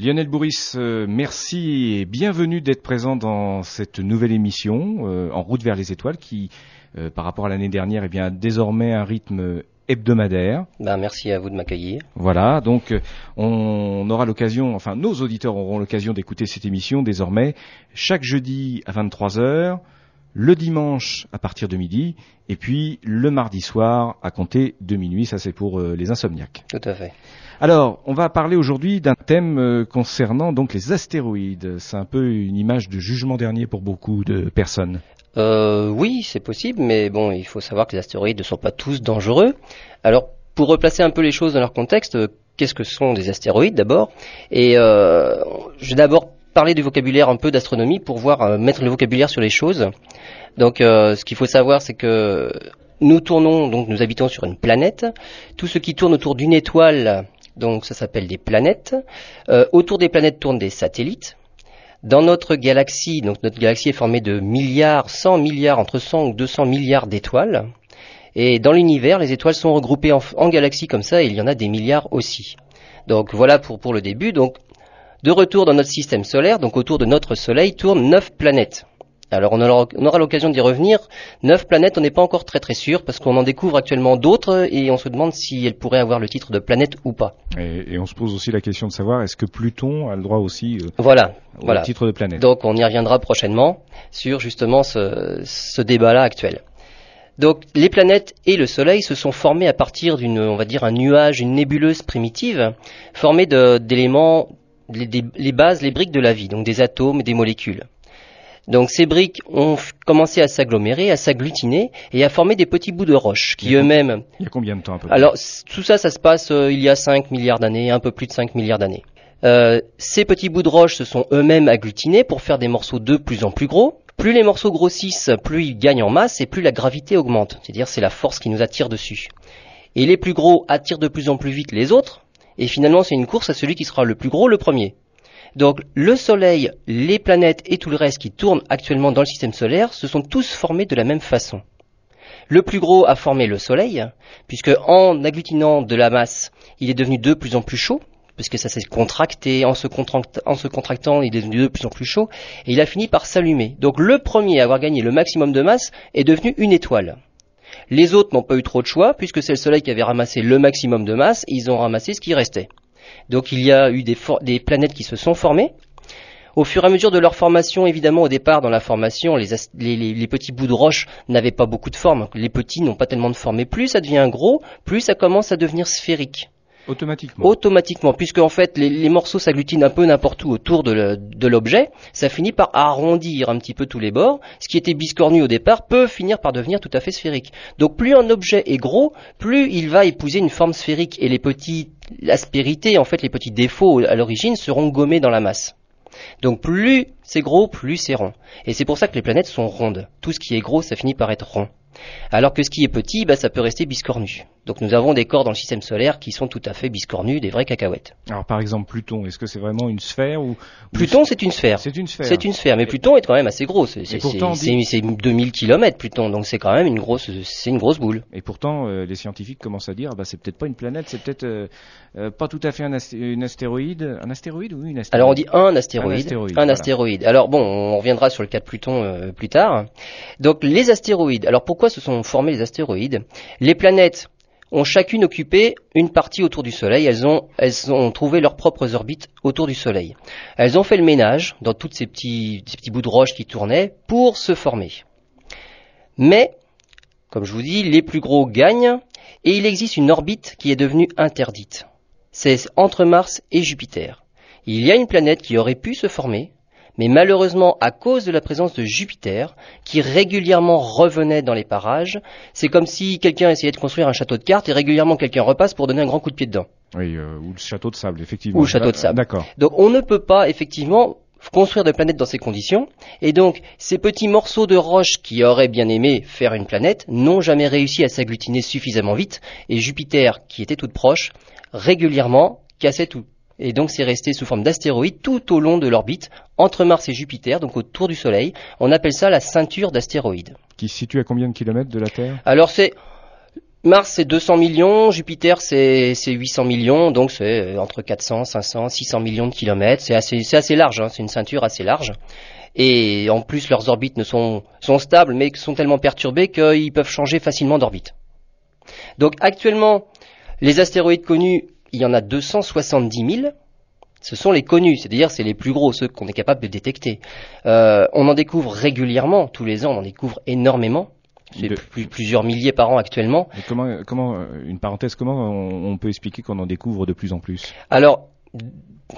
Lionel Bourris, euh, merci et bienvenue d'être présent dans cette nouvelle émission euh, En route vers les étoiles qui, euh, par rapport à l'année dernière, eh bien, a désormais un rythme hebdomadaire. Ben, merci à vous de m'accueillir. Voilà, donc on aura l'occasion, enfin nos auditeurs auront l'occasion d'écouter cette émission désormais chaque jeudi à 23h, le dimanche à partir de midi, et puis le mardi soir à compter de minuit, ça c'est pour les insomniaques. Tout à fait. Alors, on va parler aujourd'hui d'un thème euh, concernant donc les astéroïdes. C'est un peu une image de jugement dernier pour beaucoup de personnes. Euh, oui, c'est possible, mais bon, il faut savoir que les astéroïdes ne sont pas tous dangereux. Alors, pour replacer un peu les choses dans leur contexte, euh, qu'est-ce que sont des astéroïdes d'abord? Et euh, je vais d'abord parler du vocabulaire un peu d'astronomie pour voir euh, mettre le vocabulaire sur les choses. Donc, ce qu'il faut savoir, c'est que nous tournons, donc nous habitons sur une planète. Tout ce qui tourne autour d'une étoile donc ça s'appelle des planètes. Euh, autour des planètes tournent des satellites. Dans notre galaxie, donc notre galaxie est formée de milliards, 100 milliards, entre 100 ou 200 milliards d'étoiles. Et dans l'univers, les étoiles sont regroupées en, galaxies comme ça, et il y en a des milliards aussi. Donc voilà pour, le début. De retour dans notre système solaire, donc autour de notre Soleil, tournent neuf planètes. Alors on aura, l'occasion d'y revenir. Neuf planètes, on n'est pas encore très très sûr parce qu'on en découvre actuellement d'autres et on se demande si elles pourraient avoir le titre de planète ou pas. Et, on se pose aussi la question de savoir est-ce que Pluton a le droit aussi euh, voilà, au titre de planète? Donc on y reviendra prochainement sur justement ce, ce débat-là actuel. Donc les planètes et le Soleil se sont formés à partir d'une, on va dire, un nuage, une nébuleuse primitive, formée d'éléments, les, les bases, les briques de la vie, donc des atomes, des molécules. Donc ces briques ont commencé à s'agglomérer, à s'agglutiner et à former des petits bouts de roche qui eux-mêmes... Il y a combien de temps un peu Alors tout ça, ça se passe euh, il y a 5 milliards d'années, un peu plus de 5 milliards d'années. Euh, ces petits bouts de roche se sont eux-mêmes agglutinés pour faire des morceaux de plus en plus gros. Plus les morceaux grossissent, plus ils gagnent en masse et plus la gravité augmente. C'est-à-dire c'est la force qui nous attire dessus. Et les plus gros attirent de plus en plus vite les autres. Et finalement c'est une course à celui qui sera le plus gros le premier. Donc le Soleil, les planètes et tout le reste qui tournent actuellement dans le système solaire se sont tous formés de la même façon. Le plus gros a formé le Soleil, puisque en agglutinant de la masse, il est devenu de plus en plus chaud, puisque ça s'est contracté, en se, en se, contractant, il est devenu de plus en plus chaud, et il a fini par s'allumer. Donc le premier à avoir gagné le maximum de masse est devenu une étoile. Les autres n'ont pas eu trop de choix, puisque c'est le Soleil qui avait ramassé le maximum de masse, et ils ont ramassé ce qui restait. Donc il y a eu des, planètes qui se sont formées. Au fur et à mesure de leur formation, évidemment, au départ, dans la formation, les, petits bouts de roche n'avaient pas beaucoup de forme. Les petits n'ont pas tellement de forme. Et plus ça devient gros, plus ça commence à devenir sphérique. Automatiquement. Automatiquement, puisque en fait les, morceaux s'agglutinent un peu n'importe où autour de l'objet, ça finit par arrondir un petit peu tous les bords. Ce qui était biscornu au départ peut finir par devenir tout à fait sphérique. Donc plus un objet est gros, plus il va épouser une forme sphérique et les petits l'aspérité, en fait les petits défauts à l'origine seront gommés dans la masse. Donc plus c'est gros, plus c'est rond. Et c'est pour ça que les planètes sont rondes. Tout ce qui est gros, ça finit par être rond. Alors que ce qui est petit, bah, ça peut rester biscornu. Donc nous avons des corps dans le système solaire qui sont tout à fait biscornus, des vraies cacahuètes. Alors par exemple Pluton, est-ce que c'est vraiment une sphère ou Pluton c'est une sphère. C'est une sphère. C'est une sphère, mais Pluton est quand même assez gros. C'est c'est 2000 km Pluton, donc c'est quand même une grosse c'est une grosse boule. Et pourtant euh, les scientifiques commencent à dire bah c'est peut-être pas une planète, c'est peut-être euh, euh, pas tout à fait un astéroïde, un astéroïde ou une astéroïde. Alors on dit un astéroïde, un astéroïde. Alors bon, on reviendra sur le cas de Pluton plus tard. Donc les astéroïdes. Alors pourquoi se sont formés les astéroïdes? Les planètes ont chacune occupé une partie autour du Soleil. Elles ont, elles trouvé leurs propres orbites autour du Soleil. Elles ont fait le ménage dans tous ces petits, ces petits bouts de roche qui tournaient pour se former. Mais, comme je vous dis, les plus gros gagnent et il existe une orbite qui est devenue interdite. C'est entre Mars et Jupiter. Il y a une planète qui aurait pu se former, mais malheureusement, à cause de la présence de Jupiter, qui régulièrement revenait dans les parages, c'est comme si quelqu'un essayait de construire un château de cartes et régulièrement quelqu'un repasse pour donner un grand coup de pied dedans. Oui, euh, ou le château de sable, effectivement. Ou le château de sable. D'accord. Donc on ne peut pas, effectivement, construire de planètes dans ces conditions, et donc ces petits morceaux de roche qui auraient bien aimé faire une planète n'ont jamais réussi à s'agglutiner suffisamment vite, et Jupiter, qui était toute proche, régulièrement cassait tout, et donc c'est resté sous forme d'astéroïdes tout au long de l'orbite entre Mars et Jupiter, donc autour du Soleil. On appelle ça la ceinture d'astéroïdes. Qui se situe à combien de kilomètres de la Terre? Alors c'est Mars c'est 200 millions, Jupiter c'est c'est 800 millions, donc c'est euh, entre 400, 500, 600 millions de kilomètres. C'est assez assez large, hein, c'est une ceinture assez large. Et en plus leurs orbites ne sont sont stables, mais sont tellement perturbées qu'ils peuvent changer facilement d'orbite. Donc actuellement, les astéroïdes connus, il y en a 270 000. Ce sont les connus, c'est-à-dire c'est les plus gros, ceux qu'on est capable de détecter. Euh, on en découvre régulièrement, tous les ans, on en découvre énormément. C'est De- plus- plusieurs milliers par an actuellement. Et comment, comment, euh, une parenthèse, comment on, on peut expliquer qu'on en découvre de plus en plus? Alors,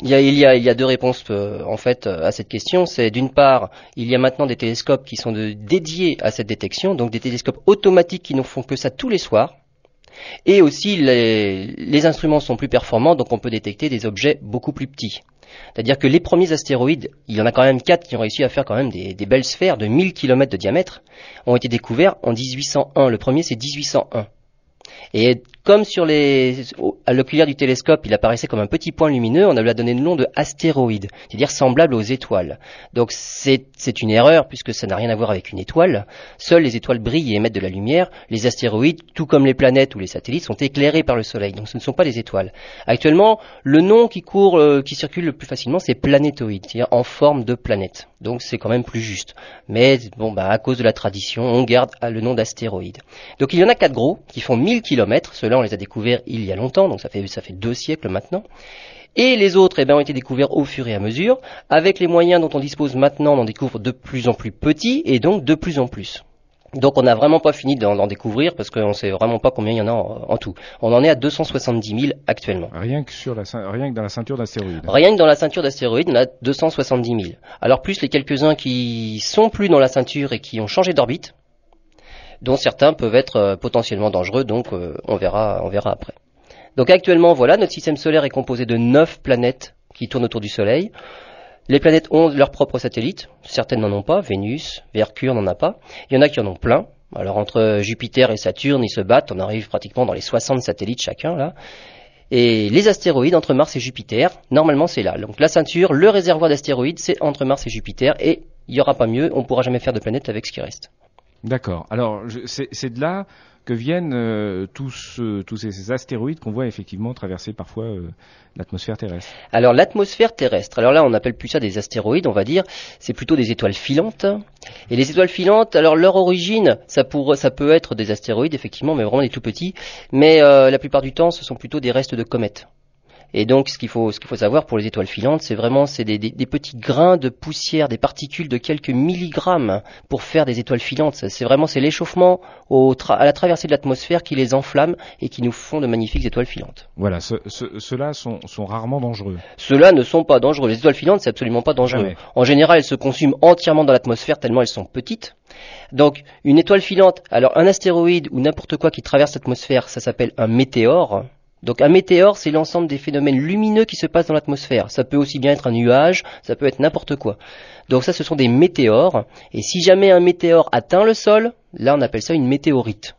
il y a, il y a, il y a deux réponses euh, en fait euh, à cette question. C'est d'une part, il y a maintenant des télescopes qui sont de- dédiés à cette détection, donc des télescopes automatiques qui ne font que ça tous les soirs. Et aussi, les, instruments sont plus performants, donc on peut détecter des objets beaucoup plus petits. C'est-à-dire que les premiers astéroïdes, il y en a quand même quatre qui ont réussi à faire quand même des, des belles sphères de 1000 km de diamètre, ont été découverts en 1801. Le premier, c'est 1801. Et comme sur les, à l'oculaire du télescope, il apparaissait comme un petit point lumineux, on a donné le nom de astéroïde, c'est-à-dire semblable aux étoiles. Donc c'est une erreur puisque ça n'a rien à voir avec une étoile. Seules les étoiles brillent et émettent de la lumière. Les astéroïdes, tout comme les planètes ou les satellites, sont éclairés par le Soleil. Donc ce ne sont pas des étoiles. Actuellement, le nom qui court, euh, qui circule le plus facilement, c'est planétoïde, c'est-à-dire en forme de planète. Donc c'est quand même plus juste. Mais bon, bah à cause de la tradition, on garde ah, le nom d'astéroïde. Donc il y en a quatre gros qui font 1000 km. Ceux-là, on les a découverts il y a longtemps, donc ça fait ça fait deux siècles maintenant. Et les autres, eh ben, ont été découverts au fur et à mesure. Avec les moyens dont on dispose maintenant, on en découvre de plus en plus petits et donc de plus en plus. Donc on n'a vraiment pas fini d'en découvrir parce qu'on sait vraiment pas combien il y en a en, en tout. On en est à 270 000 actuellement. Rien que sur la, rien que dans la ceinture d'astéroïdes. Rien que dans la ceinture d'astéroïdes, on a 270 000. Alors plus les quelques-uns qui sont plus dans la ceinture et qui ont changé d'orbite, dont certains peuvent être euh, potentiellement dangereux, donc euh, on verra, on verra après. Donc actuellement, voilà, notre système solaire est composé de 9 planètes qui tournent autour du Soleil. Les planètes ont leurs propres satellites, certaines n'en ont pas, Vénus, Mercure n'en a pas. Il y en a qui en ont plein. Alors entre Jupiter et Saturne, ils se battent, on arrive pratiquement dans les 60 satellites chacun là. Et les astéroïdes entre Mars et Jupiter, normalement c'est là. Donc la ceinture, le réservoir d'astéroïdes, c'est entre Mars et Jupiter et il n'y aura pas mieux, on pourra jamais faire de planète avec ce qui reste. D'accord. Alors, c'est de là que viennent euh, tous, euh, tous ces, astéroïdes qu'on voit effectivement traverser parfois euh, l'atmosphère terrestre. Alors l'atmosphère terrestre, alors là on n'appelle plus ça des astéroïdes, on va dire, c'est plutôt des étoiles filantes. Et les étoiles filantes, alors leur origine, ça, pour, ça peut être des astéroïdes effectivement, mais vraiment des tout petits. Mais la plupart du temps, ce sont plutôt des restes de comètes. Et donc, ce qu'il faut, ce qu'il faut savoir pour les étoiles filantes, c'est vraiment c'est des, des- des petits grains de poussière, des particules de quelques milligrammes pour faire des étoiles filantes. C'est vraiment c'est l'échauffement à la traversée de l'atmosphère qui les enflamme et qui nous font de magnifiques étoiles filantes. Voilà, ce- ce- ceux-là sont, sont rarement dangereux. Ceux-là ne sont pas dangereux. Les étoiles filantes, c'est absolument pas dangereux. Jamais. En général, elles se consument entièrement dans l'atmosphère tellement elles sont petites. Donc, une étoile filante, alors un astéroïde ou n'importe quoi qui traverse l'atmosphère, ça s'appelle un météore. Donc un météore, c'est l'ensemble des phénomènes lumineux qui se passent dans l'atmosphère. Ça peut aussi bien être un nuage, ça peut être n'importe quoi. Donc ça, ce sont des météores. Et si jamais un météore atteint le sol, là, on appelle ça une météorite.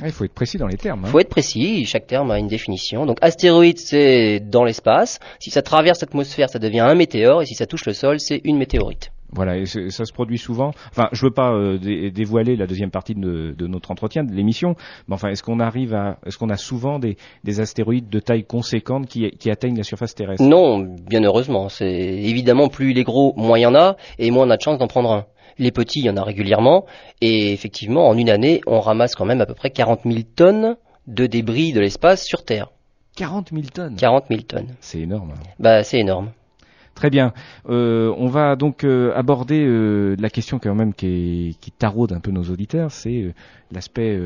Ah, Il faut être précis dans les termes. Il hein. faut être précis, chaque terme a une définition. Donc astéroïde, c'est dans l'espace. Si ça traverse l'atmosphère, ça devient un météore. Et si ça touche le sol, c'est une météorite. Voilà, et c'est- ça se produit souvent. Enfin, je veux pas euh, dé- dévoiler la deuxième partie de, de notre entretien, de l'émission, mais enfin, est-ce qu'on arrive à, est-ce qu'on a souvent des, des astéroïdes de taille conséquente qui, qui atteignent la surface terrestre? Non, bien heureusement. C'est évidemment plus il est gros, moins il y en a, et moins on a de chance d'en prendre un. Les petits, il y en a régulièrement, et effectivement, en une année, on ramasse quand même à peu près 40 000 tonnes de débris de l'espace sur Terre. 40 000 tonnes? 40 000 tonnes. C'est énorme. Bah, c'est énorme. Très bien. Euh, on va donc euh, aborder euh, la question quand même qui, est- qui taraude un peu nos auditeurs, c'est l'aspect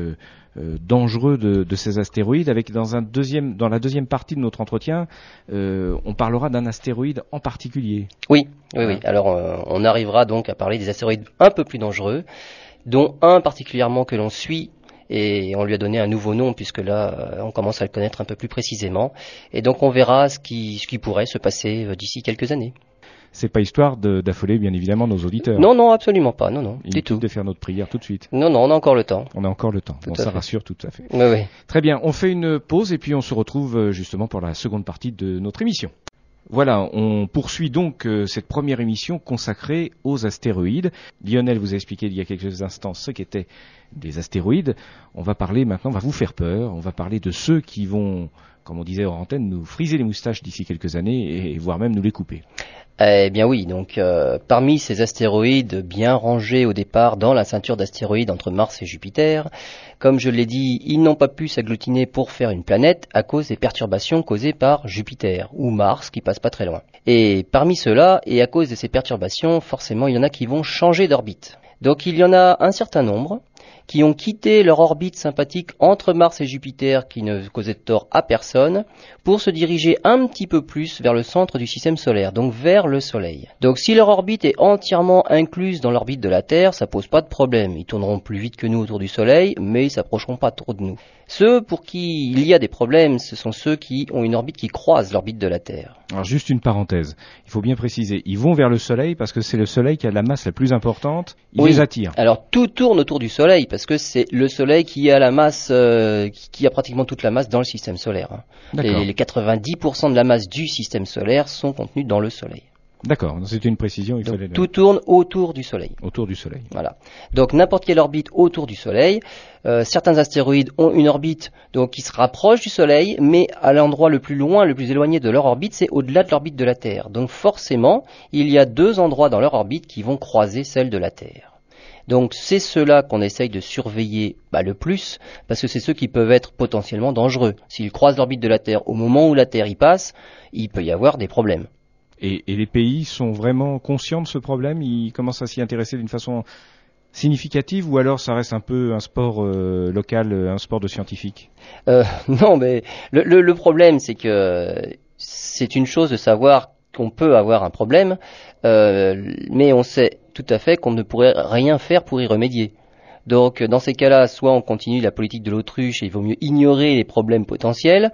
dangereux de, de ces astéroïdes. Avec dans un deuxième, dans la deuxième partie de notre entretien, on parlera d'un astéroïde en particulier. Oui, oui, oui. Alors, euh, on arrivera donc à parler des astéroïdes un peu plus dangereux, dont un particulièrement que l'on suit, et on lui a donné un nouveau nom, puisque là, euh, on commence à le connaître un peu plus précisément. Et donc, on verra ce qui, ce qui pourrait se passer euh, d'ici quelques années. C'est pas histoire d'affoler bien évidemment nos auditeurs. Non, non, absolument pas. Non, non, du tout. de faire notre prière tout de suite. Non, non, on a encore le temps. On a encore le temps. Bon, ça fait. rassure tout à fait. Oui, oui. Très bien, on fait une pause et puis on se retrouve euh, justement pour la seconde partie de notre émission. Voilà, on poursuit donc euh, cette première émission consacrée aux astéroïdes. Lionel vous a expliqué il y a quelques instants ce qu'étaient des astéroïdes. On va parler maintenant, on va vous faire peur, on va parler de ceux qui vont, comme on disait en antenne, nous friser les moustaches d'ici quelques années et voire même nous les couper. Eh bien oui, donc euh, parmi ces astéroïdes bien rangés au départ dans la ceinture d'astéroïdes entre Mars et Jupiter, comme je l'ai dit, ils n'ont pas pu s'agglutiner pour faire une planète à cause des perturbations causées par Jupiter ou Mars qui passe pas très loin. Et parmi ceux-là, et à cause de ces perturbations, forcément il y en a qui vont changer d'orbite. Donc il y en a un certain nombre qui ont quitté leur orbite sympathique entre Mars et Jupiter qui ne causait de tort à personne pour se diriger un petit peu plus vers le centre du système solaire, donc vers le Soleil. Donc si leur orbite est entièrement incluse dans l'orbite de la Terre, ça pose pas de problème. Ils tourneront plus vite que nous autour du Soleil, mais ils s'approcheront pas trop de nous. Ceux pour qui il y a des problèmes, ce sont ceux qui ont une orbite qui croise l'orbite de la Terre. Alors juste une parenthèse, il faut bien préciser, ils vont vers le Soleil parce que c'est le Soleil qui a la masse la plus importante, ils les attirent. Alors tout tourne autour du Soleil parce que c'est le Soleil qui a la masse, euh, qui a pratiquement toute la masse dans le système solaire. Hein. Les, 90% de la masse du système solaire sont contenus dans le Soleil. D'accord, c'était une précision. Il fallait tout tourne autour du Soleil. Autour du Soleil. Voilà. Donc n'importe quelle orbite autour du Soleil. Euh, certains astéroïdes ont une orbite donc qui se rapproche du Soleil, mais à l'endroit le plus loin, le plus éloigné de leur orbite, c'est au-delà de l'orbite de la Terre. Donc forcément, il y a deux endroits dans leur orbite qui vont croiser celle de la Terre. Donc c'est ceux-là qu'on essaye de surveiller bah, le plus, parce que c'est ceux qui peuvent être potentiellement dangereux. S'ils croisent l'orbite de la Terre au moment où la Terre y passe, il peut y avoir des problèmes. Et, les pays sont vraiment conscients de ce problème? Ils commencent à s'y intéresser d'une façon significative ou alors ça reste un peu un sport euh, local, un sport de scientifique? Euh, Non, mais le problème c'est que c'est une chose de savoir qu'on peut avoir un problème, euh, mais on sait tout à fait qu'on ne pourrait rien faire pour y remédier. Donc dans ces cas-là, soit on continue la politique de l'autruche et il vaut mieux ignorer les problèmes potentiels,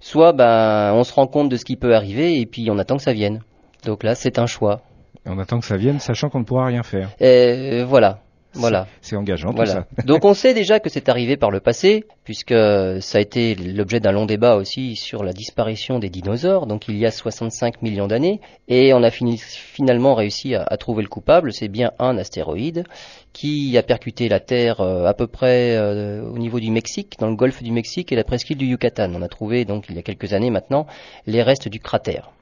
soit ben on se rend compte de ce qui peut arriver et puis on attend que ça vienne. Donc là, c'est un choix. On attend que ça vienne, sachant qu'on ne pourra rien faire. Et voilà. Voilà. C'est engageant tout ça. Donc on sait déjà que c'est arrivé par le passé, puisque ça a été l'objet d'un long débat aussi sur la disparition des dinosaures, donc il y a 65 millions d'années, et on a finalement réussi à, trouver le coupable, c'est bien un astéroïde qui a percuté la Terre euh, à peu près euh, au niveau du Mexique, dans le golfe du Mexique et la presqu'île du Yucatan. On a trouvé donc il y a quelques années maintenant les restes du cratère.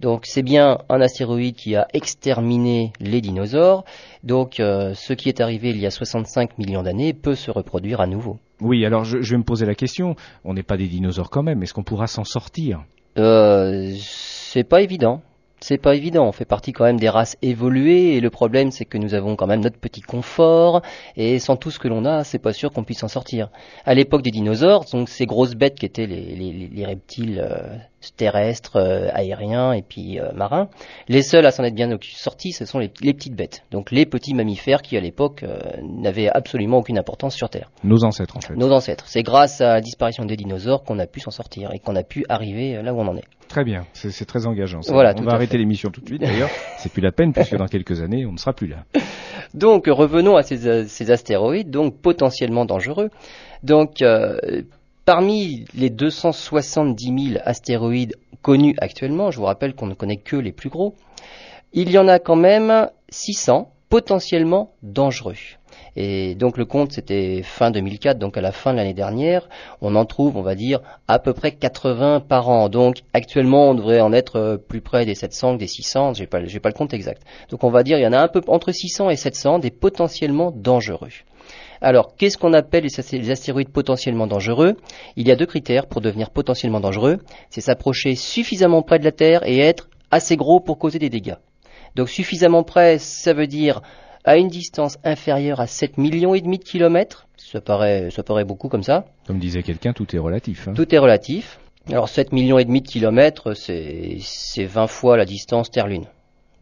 Donc c'est bien un astéroïde qui a exterminé les dinosaures. Donc euh, ce qui est arrivé il y a 65 millions d'années peut se reproduire à nouveau. Oui, alors je, vais me poser la question. On n'est pas des dinosaures quand même. Est-ce qu'on pourra s'en sortir? Euh, C'est pas évident c'est pas évident. On fait partie quand même des races évoluées et le problème c'est que nous avons quand même notre petit confort et sans tout ce que l'on a, c'est pas sûr qu'on puisse s'en sortir. À l'époque des dinosaures, donc ces grosses bêtes qui étaient les, reptiles euh, terrestres, euh, aériens et puis euh, marins, les seuls à s'en être bien sortis, ce sont les, petites bêtes. Donc les petits mammifères qui à l'époque n'avaient absolument aucune importance sur Terre. Nos ancêtres en fait. Nos ancêtres. C'est grâce à la disparition des dinosaures qu'on a pu s'en sortir et qu'on a pu arriver là où on en est. Très bien, c'est très engageant. Voilà, on va arrêter l'émission tout de suite d'ailleurs. c'est plus la peine puisque dans quelques années on ne sera plus là. Donc revenons à ces, ces astéroïdes, donc potentiellement dangereux. Donc euh, parmi les 270 000 astéroïdes connus actuellement, je vous rappelle qu'on ne connaît que les plus gros, il y en a quand même 600 potentiellement dangereux. Et donc le compte, c'était fin 2004, donc à la fin de l'année dernière, on en trouve, on va dire, à peu près 80 par an. Donc actuellement, on devrait en être euh, plus près des 700 que des 600, j'ai pas, pas le compte exact. Donc on va dire, il y en a un peu entre 600 et 700 des potentiellement dangereux. Alors, qu'est-ce qu'on appelle les astéroïdes potentiellement dangereux? Il y a deux critères pour devenir potentiellement dangereux. C'est s'approcher suffisamment près de la Terre et être assez gros pour causer des dégâts. Donc suffisamment près, ça veut dire à une distance inférieure à 7 millions et demi de kilomètres. Ça paraît, ça paraît beaucoup comme ça. Comme disait quelqu'un, tout est relatif. Hein. Tout est relatif. Alors 7 millions et demi de kilomètres, c'est, c'est 20 fois la distance Terre-Lune.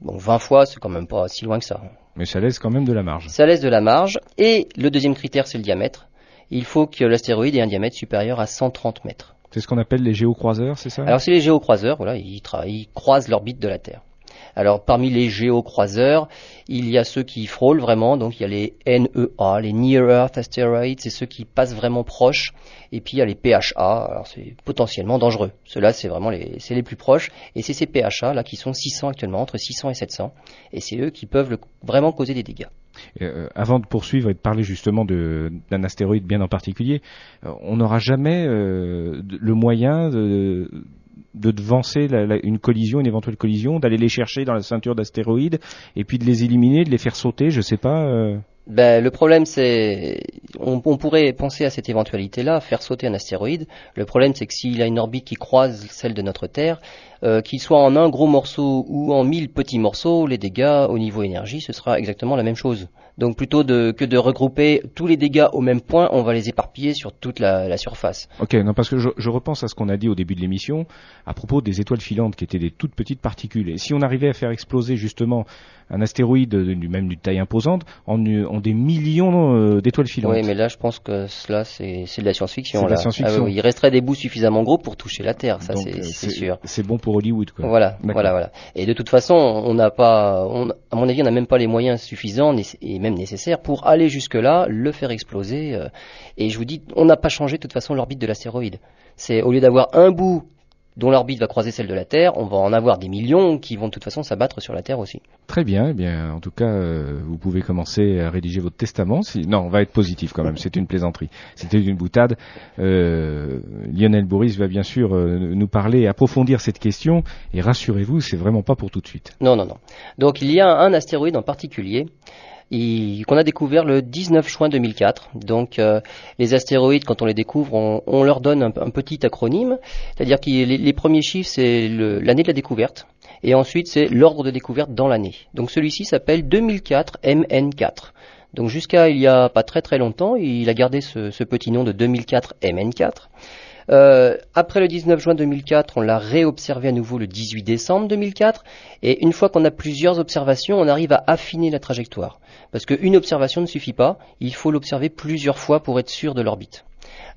Bon, 20 fois, c'est quand même pas si loin que ça. Mais ça laisse quand même de la marge. Ça laisse de la marge. Et le deuxième critère, c'est le diamètre. Il faut que l'astéroïde ait un diamètre supérieur à 130 mètres. C'est ce qu'on appelle les géocroiseurs, c'est ça? Alors c'est les géocroiseurs, voilà, ils, ils croisent l'orbite de la Terre. Alors parmi les géocroiseurs, il y a ceux qui frôlent vraiment, donc il y a les NEA, les Near Earth Asteroids, c'est ceux qui passent vraiment proches, et puis il y a les PHA, alors c'est potentiellement dangereux. Ceux-là, c'est vraiment les, c'est les plus proches, et c'est ces PHA là qui sont 600 actuellement, entre 600 et 700, et c'est eux qui peuvent vraiment causer des dégâts. Euh, avant de poursuivre et de parler justement d'un astéroïde bien en particulier, euh, on n'aura jamais euh, le moyen de, de devancer une collision, une éventuelle collision, d'aller les chercher dans la ceinture d'astéroïdes et puis de les éliminer, de les faire sauter, je sais pas. Ben, le problème, c'est, on, pourrait penser à cette éventualité-là, faire sauter un astéroïde. Le problème, c'est que s'il a une orbite qui croise celle de notre Terre, euh, qu'il soit en un gros morceau ou en mille petits morceaux, les dégâts au niveau énergie, ce sera exactement la même chose. Donc plutôt que de regrouper tous les dégâts au même point, on va les éparpiller sur toute la, surface. Ok, non parce que je, je repense à ce qu'on a dit au début de l'émission à propos des étoiles filantes qui étaient des toutes petites particules. Et si on arrivait à faire exploser justement un astéroïde même d'une taille imposante en, en des millions euh, d'étoiles filantes. Oui, mais là je pense que cela c'est de la science-fiction. C'est science-fiction. Ah il resterait des bouts suffisamment gros pour toucher la Terre, ça c'est euh, sûr. C'est bon pour Hollywood. Quoi. Voilà, voilà, voilà. Et de toute façon, on n'a pas, on, à mon avis, on n'a même pas les moyens suffisants et même nécessaires pour aller jusque là, le faire exploser. Euh, et je vous dis, on n'a pas changé de toute façon l'orbite de l'astéroïde. C'est au lieu d'avoir un bout dont l'orbite va croiser celle de la Terre, on va en avoir des millions qui vont de toute façon s'abattre sur la Terre aussi. Très bien, eh bien, en tout cas, euh, vous pouvez commencer à rédiger votre testament. Non, on va être positif quand même. C'est une plaisanterie. C'était une boutade. Euh, Lionel Boris va bien sûr euh, nous parler, et approfondir cette question. Et rassurez-vous, c'est vraiment pas pour tout de suite. Non, non, non. Donc il y a un astéroïde en particulier qu'on a découvert le 19 juin 2004. Donc euh, les astéroïdes, quand on les découvre, on, leur donne un, petit acronyme, c'est-à-dire que les, premiers chiffres, c'est l'année de la découverte, et ensuite c'est l'ordre de découverte dans l'année. Donc celui-ci s'appelle 2004 MN4. Donc jusqu'à il y a pas très très longtemps, il a gardé ce, ce petit nom de 2004 MN4. Euh, après le 19 juin 2004, on l'a réobservé à nouveau le 18 décembre 2004. Et une fois qu'on a plusieurs observations, on arrive à affiner la trajectoire. Parce qu'une observation ne suffit pas, il faut l'observer plusieurs fois pour être sûr de l'orbite.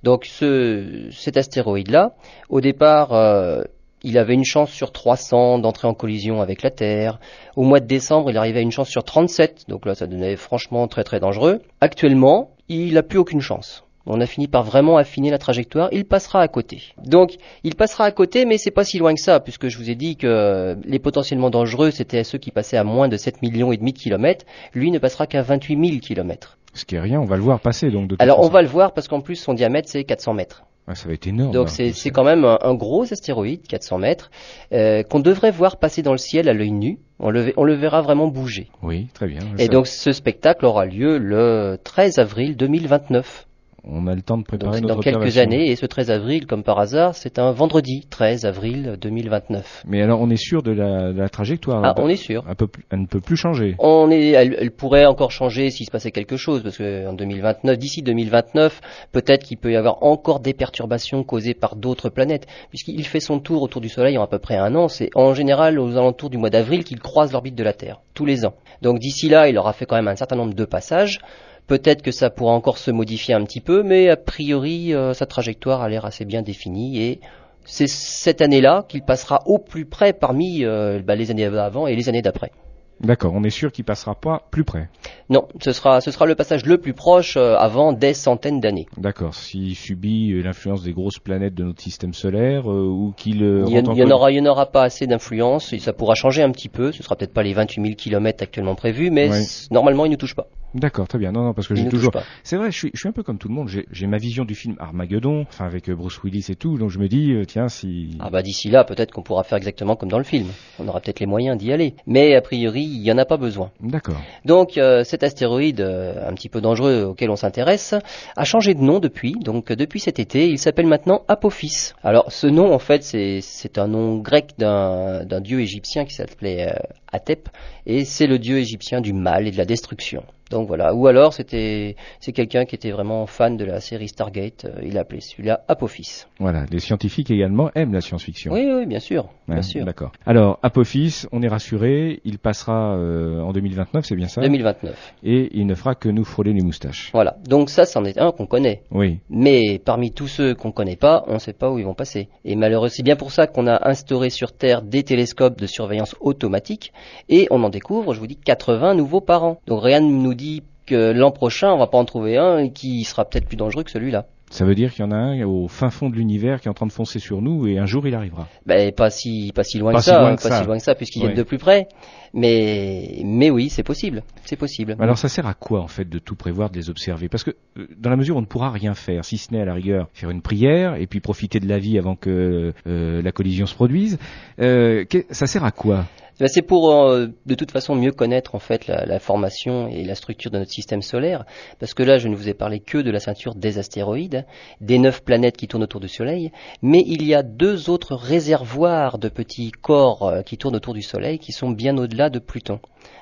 Donc ce, cet astéroïde-là, au départ, euh, il avait une chance sur 300 d'entrer en collision avec la Terre. Au mois de décembre, il arrivait à une chance sur 37, donc là ça devenait franchement très très dangereux. Actuellement, il n'a plus aucune chance on a fini par vraiment affiner la trajectoire, il passera à côté. Donc, il passera à côté, mais c'est pas si loin que ça, puisque je vous ai dit que les potentiellement dangereux, c'était ceux qui passaient à moins de 7 millions et demi de kilomètres. Lui ne passera qu'à 28 000 kilomètres. Ce qui est rien, on va le voir passer donc. De Alors, on va le voir parce qu'en plus, son diamètre, c'est 400 mètres. Ah, ça va être énorme. Donc c'est quand même un, gros astéroïde, 400 mètres, euh, qu'on devrait voir passer dans le ciel à l'œil nu. On le, on le verra vraiment bouger. Oui, très bien. Et donc ce spectacle aura lieu le 13 avril 2029 on a le temps de préparer Donc, Dans quelques années, et ce 13 avril, comme par hasard, c'est un vendredi, 13 avril 2029. Mais alors, on est sûr de la, trajectoire Ah, on est sûr. Elle, ne peut plus changer. On est, elle, pourrait encore changer s'il se passait quelque chose, parce qu'en 2029, d'ici 2029, peut-être qu'il peut y avoir encore des perturbations causées par d'autres planètes, puisqu'il fait son tour autour du Soleil en à peu près un an. C'est en général aux alentours du mois d'avril qu'il croise l'orbite de la Terre, tous les ans. Donc d'ici là, il aura fait quand même un certain nombre de passages. Peut-être que ça pourra encore se modifier un petit peu, mais a priori, euh, sa trajectoire a l'air assez bien définie et c'est cette année-là qu'il passera au plus près parmi euh, bah, les années avant et les années d'après. D'accord, on est sûr qu'il passera pas plus près. Non, ce sera, ce sera le passage le plus proche euh, avant des centaines d'années. D'accord, s'il subit euh, l'influence des grosses planètes de notre système solaire euh, ou qu'il... il y, en aura, il y en aura pas assez d'influence et ça pourra changer un petit peu. Ce sera peut-être pas les 28 000 km actuellement prévus, mais normalement il ne touche pas. D'accord, très bien. Non, non, parce que j'ai toujours. C'est vrai, je suis, je suis un peu comme tout le monde. J'ai ma vision du film Armageddon, enfin avec Bruce Willis et tout. Donc je me dis, tiens, si. Ah bah d'ici là, peut-être qu'on pourra faire exactement comme dans le film. On aura peut-être les moyens d'y aller. Mais a priori, il n'y en a pas besoin. D'accord. Donc euh, cet astéroïde euh, un petit peu dangereux auquel on s'intéresse a changé de nom depuis. Donc depuis cet été, il s'appelle maintenant Apophis. Alors ce nom en fait c'est un nom grec d'un dieu égyptien qui s'appelait euh, Atep et c'est le dieu égyptien du mal et de la destruction. Donc voilà. Ou alors c'était c'est quelqu'un qui était vraiment fan de la série Stargate. euh, il a appelé celui-là Apophis. Voilà, les scientifiques également aiment la science-fiction. Oui, oui, bien sûr, bien Hein, sûr. D'accord. Alors, Apophis, on est rassuré, il passera euh, en 2029, c'est bien ça? 2029. Et il ne fera que nous frôler les moustaches. Voilà. Donc ça, c'en est un qu'on connaît. Oui, Mais parmi tous ceux qu'on connaît pas, on ne sait pas où ils vont passer. Et malheureusement, c'est bien pour ça qu'on a instauré sur Terre des télescopes de surveillance automatique et on en découvre, je vous dis, 80 nouveaux par an. Donc rien ne nous dit que l'an prochain, on va pas en trouver un qui sera peut-être plus dangereux que celui-là. ça veut dire qu'il y en a un au fin fond de l'univers qui est en train de foncer sur nous et un jour il arrivera. Ben pas si pas si loin Pas que si ça, loin hein, que pas ça. si loin que ça, puisqu'ils Ouais. viennent de plus près. Mais mais oui, c'est possible, c'est possible. Alors ça sert à quoi en fait de tout prévoir, de les observer? Parce que euh, dans la mesure où on ne pourra rien faire, si ce n'est à la rigueur faire une prière et puis profiter de la vie avant que euh, la collision se produise, euh, ça sert à quoi? C'est pour euh, de toute façon mieux connaître en fait la, la formation et la structure de notre système solaire, parce que là je ne vous ai parlé que de la ceinture des astéroïdes, des neuf planètes qui tournent autour du Soleil, mais il y a deux autres réservoirs de petits corps euh, qui tournent autour du Soleil qui sont bien au-delà de Pluton.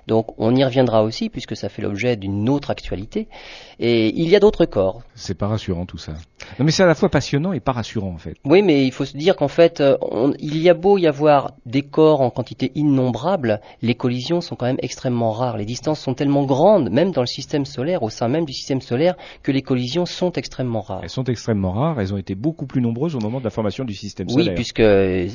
Donc on y reviendra aussi puisque ça fait l'objet d'une autre actualité. Et il y a d'autres corps. C'est pas rassurant tout ça. Non mais c'est à la fois passionnant et pas rassurant en fait. Oui, mais il faut se dire qu'en fait, euh, on- il y a beau y avoir des corps en quantité innombrable, les collisions sont quand même extrêmement rares. Les distances sont tellement grandes, même dans le système solaire, au sein même du système solaire, que les collisions sont extrêmement rares. Elles sont extrêmement rares, elles ont été beaucoup plus nombreuses au moment de la formation du système Oui, solaire. puisque euh,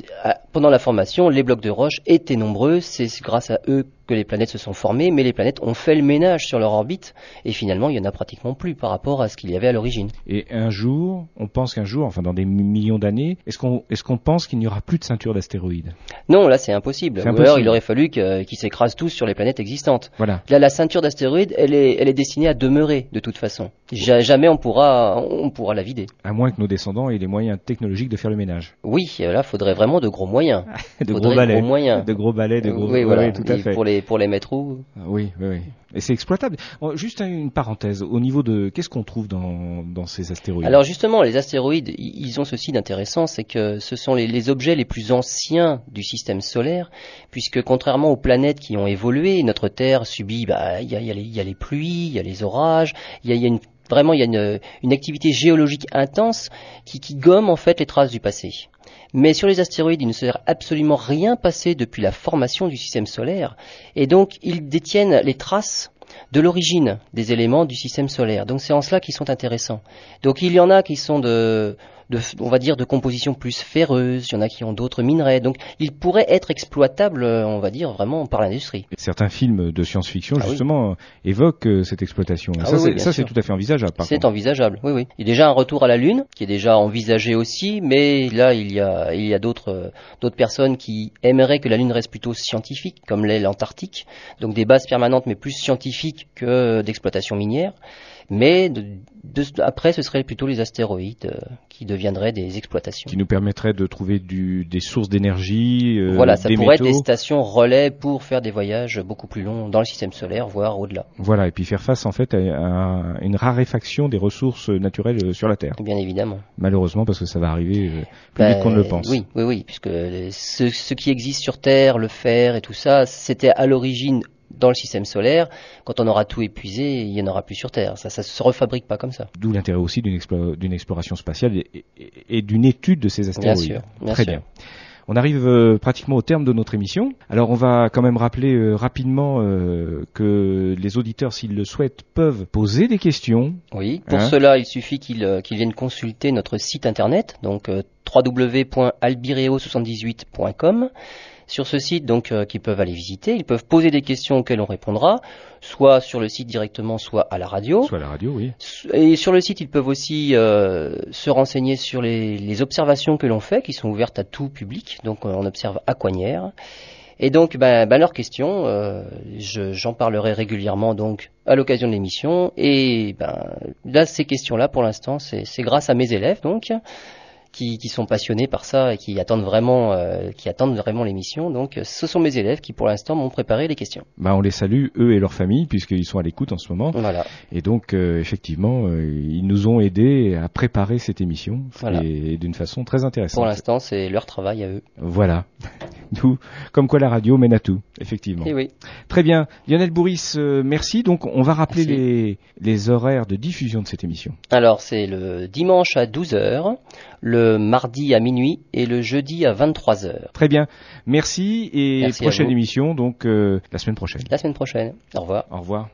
pendant la formation, les blocs de roche étaient nombreux, c'est grâce à eux que les planètes se sont formées, mais les planètes ont fait le ménage sur leur orbite, et finalement, il y en a pratiquement plus par rapport à ce qu'il y avait à l'origine. Et un jour, on pense qu'un jour, enfin dans des mi- millions d'années, est-ce qu'on est-ce qu'on pense qu'il n'y aura plus de ceinture d'astéroïdes? Non, là, c'est impossible. Ou alors, il aurait fallu qu'ils s'écrasent tous sur les planètes existantes. Voilà. Là, la ceinture d'astéroïdes, elle est, elle est destinée à demeurer de toute façon. Ja- jamais on pourra, on pourra la vider. À moins que nos descendants aient les moyens technologiques de faire le ménage. Oui, là, faudrait vraiment de gros moyens. De Faudrait gros balais. gros moyens. De gros balais, de gros... oui, voilà. ouais, tout à Et fait. Pour les, pour les mettre où? Oui, oui, oui. Et c'est exploitable. Juste une parenthèse, au niveau de... Qu'est-ce qu'on trouve dans, dans ces astéroïdes? Alors justement, les astéroïdes, ils ont ceci d'intéressant, c'est que ce sont les, les objets les plus anciens du système solaire, puisque contrairement aux planètes qui ont évolué, notre Terre subit, bah, il y a, y a y a les pluies, il y a les orages, il y a, il y a une, vraiment il y a une, une activité géologique intense qui, qui gomme en fait les traces du passé. Mais sur les astéroïdes, il ne s'est absolument rien passé depuis la formation du système solaire, et donc ils détiennent les traces de l'origine des éléments du système solaire. Donc c'est en cela qu'ils sont intéressants. Donc il y en a qui sont de, de, on va dire, de composition plus ferreuse, il y en a qui ont d'autres minerais. Donc ils pourraient être exploitables, euh, on va dire, vraiment par l'industrie. Certains films de science-fiction, Ah oui. justement, évoquent euh, cette exploitation. Ah ça, oui, c'est tout à fait envisageable, C'est envisageable, oui, oui. Il y a déjà un retour à la Lune, qui est déjà envisagé aussi, mais là, il y a, il y a d'autres, euh, d'autres personnes qui aimeraient que la Lune reste plutôt scientifique, comme l'est l'Antarctique. Donc des bases permanentes, mais plus scientifiques que d'exploitation minière. Mais de- de- après, ce serait plutôt les astéroïdes euh, qui deviendraient des exploitations. Qui nous permettrait de trouver du, des sources d'énergie, euh, voilà, ça des pourrait métaux. être des stations relais pour faire des voyages beaucoup plus longs dans le système solaire, voire au-delà. Voilà, et puis faire face en fait à, à une raréfaction des ressources naturelles euh, sur la Terre. Bien évidemment. Malheureusement, parce que ça va arriver euh, plus Ben, vite qu'on ne le pense. Oui, oui, oui, puisque ce, ce qui existe sur Terre, le fer et tout ça, c'était à l'origine dans le système solaire. Quand on aura tout épuisé, il n'y en aura plus sur Terre. Ça, ça se refabrique pas comme ça. D'où l'intérêt aussi d'une explo- d'une exploration spatiale et, et- et d'une étude de ces Bien astéroïdes. sûr, bien Très sûr. bien. On arrive euh, pratiquement au terme de notre émission. Alors on va quand même rappeler euh, rapidement euh, que les auditeurs, s'ils le souhaitent, peuvent poser des questions. Oui, pour Hein cela, il suffit qu'ils viennent consulter notre site internet, donc euh, www.albireo78.com. Sur ce site, donc, euh, qu'ils peuvent aller visiter, ils peuvent poser des questions auxquelles on répondra, soit sur le site directement, soit à la radio. Soit à la radio, oui. Et sur le site, ils peuvent aussi euh, se renseigner sur les, les observations que l'on fait, qui sont ouvertes à tout public. Donc, on observe à Coignères. Et donc, ben, ben, leurs questions, euh, je- j'en parlerai régulièrement donc à l'occasion de l'émission. Et ben, là, ces questions-là, pour l'instant, c'est grâce à mes élèves, donc, qui, qui sont passionnés par ça et qui attendent vraiment, euh, qui attendent vraiment l'émission. Donc, ce sont mes élèves qui, pour l'instant, m'ont préparé les questions. Bah, on les salue, eux et leurs familles, puisqu'ils sont à l'écoute en ce moment. Voilà. Et donc, euh, effectivement, euh, ils nous ont aidés à préparer cette émission, Voilà. et d'une façon très intéressante. Pour l'instant, c'est leur travail à eux. Voilà. Comme quoi la radio mène à tout, effectivement. Et oui. Très bien. Lionel Bourris, euh, merci. Donc, on va rappeler les, les horaires de diffusion de cette émission. Alors c'est le dimanche à 12h, le mardi à minuit et le jeudi à 23h. Très bien. Merci et Merci prochaine émission, donc, euh, la semaine prochaine. La semaine prochaine. Au revoir. Au revoir.